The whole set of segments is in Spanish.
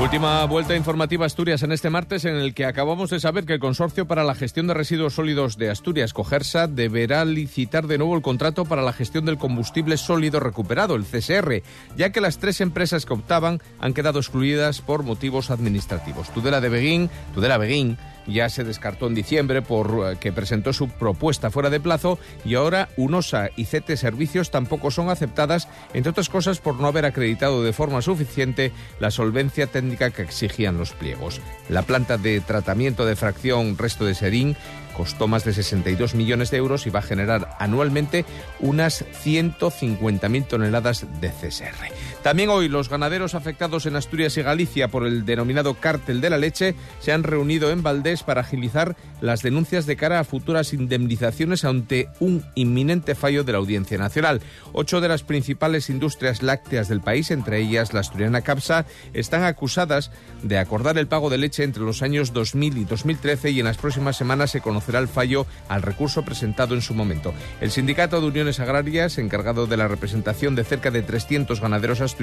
Última vuelta informativa Asturias en este martes en el que acabamos de saber que el Consorcio para la Gestión de Residuos Sólidos de Asturias, Cogersa, deberá licitar de nuevo el contrato para la gestión del combustible sólido recuperado, el CSR, ya que las tres empresas que optaban han quedado excluidas por motivos administrativos. Tudela de Beguín, Tudela Beguín, ya se descartó en diciembre por eh, presentó su propuesta fuera de plazo y ahora UNOSA y CT Servicios tampoco son aceptadas, entre otras cosas por no haber acreditado de forma suficiente la solvencia técnica que exigían los pliegos. La planta de tratamiento de fracción resto de serín costó más de 62 millones de euros y va a generar anualmente unas 150.000 toneladas de CSR. También hoy los ganaderos afectados en Asturias y Galicia por el denominado cártel de la leche se han reunido en Valdés para agilizar las denuncias de cara a futuras indemnizaciones ante un inminente fallo de la Audiencia Nacional. Ocho de las principales industrias lácteas del país, entre ellas la asturiana Capsa, están acusadas de acordar el pago de leche entre los años 2000 y 2013 y en las próximas semanas se conocerá el fallo al recurso presentado en su momento. El Sindicato de Uniones Agrarias, encargado de la representación de cerca de 300 ganaderos asturianos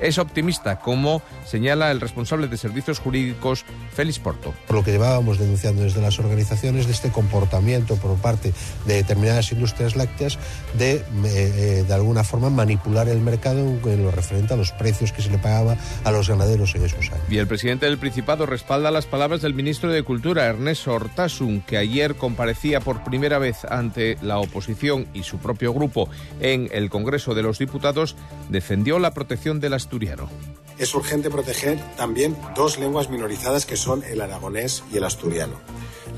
es optimista, como señala el responsable de servicios jurídicos, Félix Porto. Por lo que llevábamos denunciando desde las organizaciones de este comportamiento por parte de determinadas industrias lácteas de, eh, eh, de alguna forma, manipular el mercado en lo referente a los precios que se le pagaba a los ganaderos en esos años. Y el presidente del Principado respalda las palabras del ministro de Cultura, Ernesto Hortasun, que ayer comparecía por primera vez ante la oposición y su propio grupo en el Congreso de los Diputados, defendió la la protección del asturiano. Es urgente proteger también dos lenguas minorizadas que son el aragonés y el asturiano.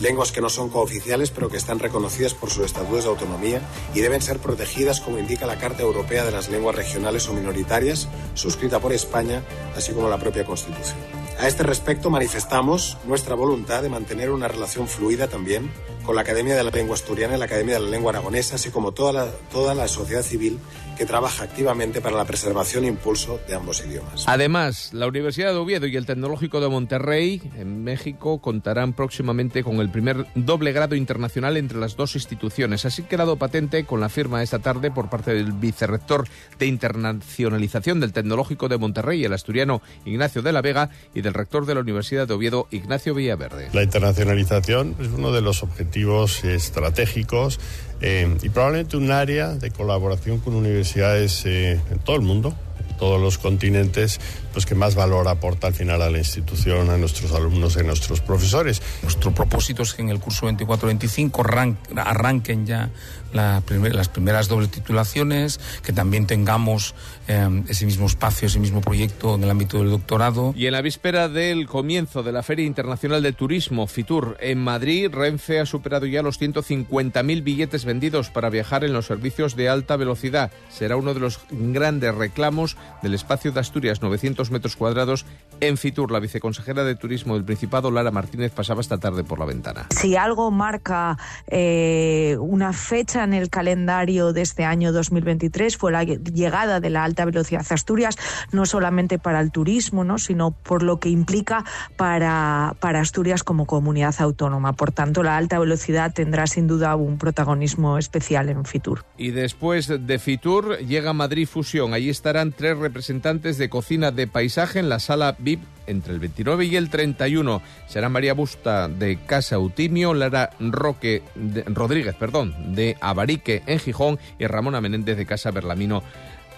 Lenguas que no son cooficiales pero que están reconocidas por sus estatutos de autonomía y deben ser protegidas como indica la Carta Europea de las Lenguas Regionales o Minoritarias, suscrita por España, así como la propia Constitución. A este respecto manifestamos nuestra voluntad de mantener una relación fluida también con la Academia de la Lengua Asturiana y la Academia de la Lengua Aragonesa, así como toda la, toda la sociedad civil que trabaja activamente para la preservación e impulso de ambos idiomas. Además, la Universidad de Oviedo y el Tecnológico de Monterrey, en México, contarán próximamente con el primer doble grado internacional entre las dos instituciones. Así quedado patente con la firma esta tarde por parte del vicerrector de internacionalización del Tecnológico de Monterrey, el asturiano Ignacio de la Vega, y del rector de la Universidad de Oviedo, Ignacio Villaverde. La internacionalización es uno de los objetivos estratégicos eh, y probablemente un área de colaboración con universidades eh, en todo el mundo, todos los continentes, pues que más valor aporta al final a la institución, a nuestros alumnos y a nuestros profesores. Nuestro propósito es que en el curso 24-25 arranquen ya la primer, las primeras dobles titulaciones, que también tengamos eh, ese mismo espacio, ese mismo proyecto en el ámbito del doctorado. Y en la víspera del comienzo de la Feria Internacional de Turismo, FITUR, en Madrid, Renfe ha superado ya los 150.000 billetes vendidos para viajar en los servicios de alta velocidad. Será uno de los grandes reclamos del espacio de Asturias, 900 metros cuadrados, en Fitur. La viceconsejera de Turismo del Principado, Lara Martínez, pasaba esta tarde por la ventana. Si algo marca eh, una fecha en el calendario de este año 2023 fue la llegada de la alta velocidad a Asturias, no solamente para el turismo, ¿no? sino por lo que implica para, para Asturias como comunidad autónoma. Por tanto, la alta velocidad tendrá sin duda un protagonismo especial en Fitur. Y después de Fitur llega Madrid Fusión. Allí estarán tres representantes de cocina de paisaje en la sala VIP entre el 29 y el 31. Será María Busta de Casa Utimio, Lara Roque Rodríguez, perdón, de Abarique en Gijón y Ramona Menéndez de Casa Berlamino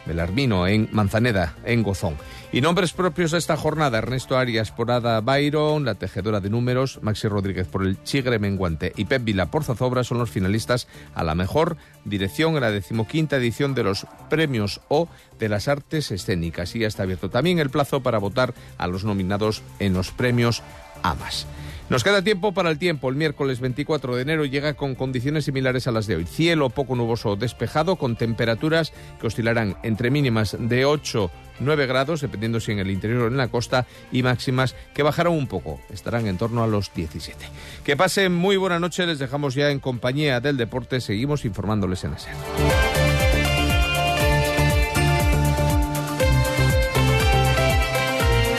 Belarmino en Manzaneda, en Gozón. Y nombres propios de esta jornada, Ernesto Arias por Ada Byron, la tejedora de números, Maxi Rodríguez por el Chigre Menguante y Pep Vila por Zazobra son los finalistas a la mejor dirección en la decimoquinta edición de los premios O de las artes escénicas. Y ya está abierto también el plazo para votar a los nominados en los premios AMAS. Nos queda tiempo para el tiempo. El miércoles 24 de enero llega con condiciones similares a las de hoy. Cielo poco nuboso despejado con temperaturas que oscilarán entre mínimas de 8 9 grados, dependiendo si en el interior o en la costa, y máximas que bajarán un poco, estarán en torno a los 17. Que pasen muy buena noche, les dejamos ya en compañía del deporte, seguimos informándoles en la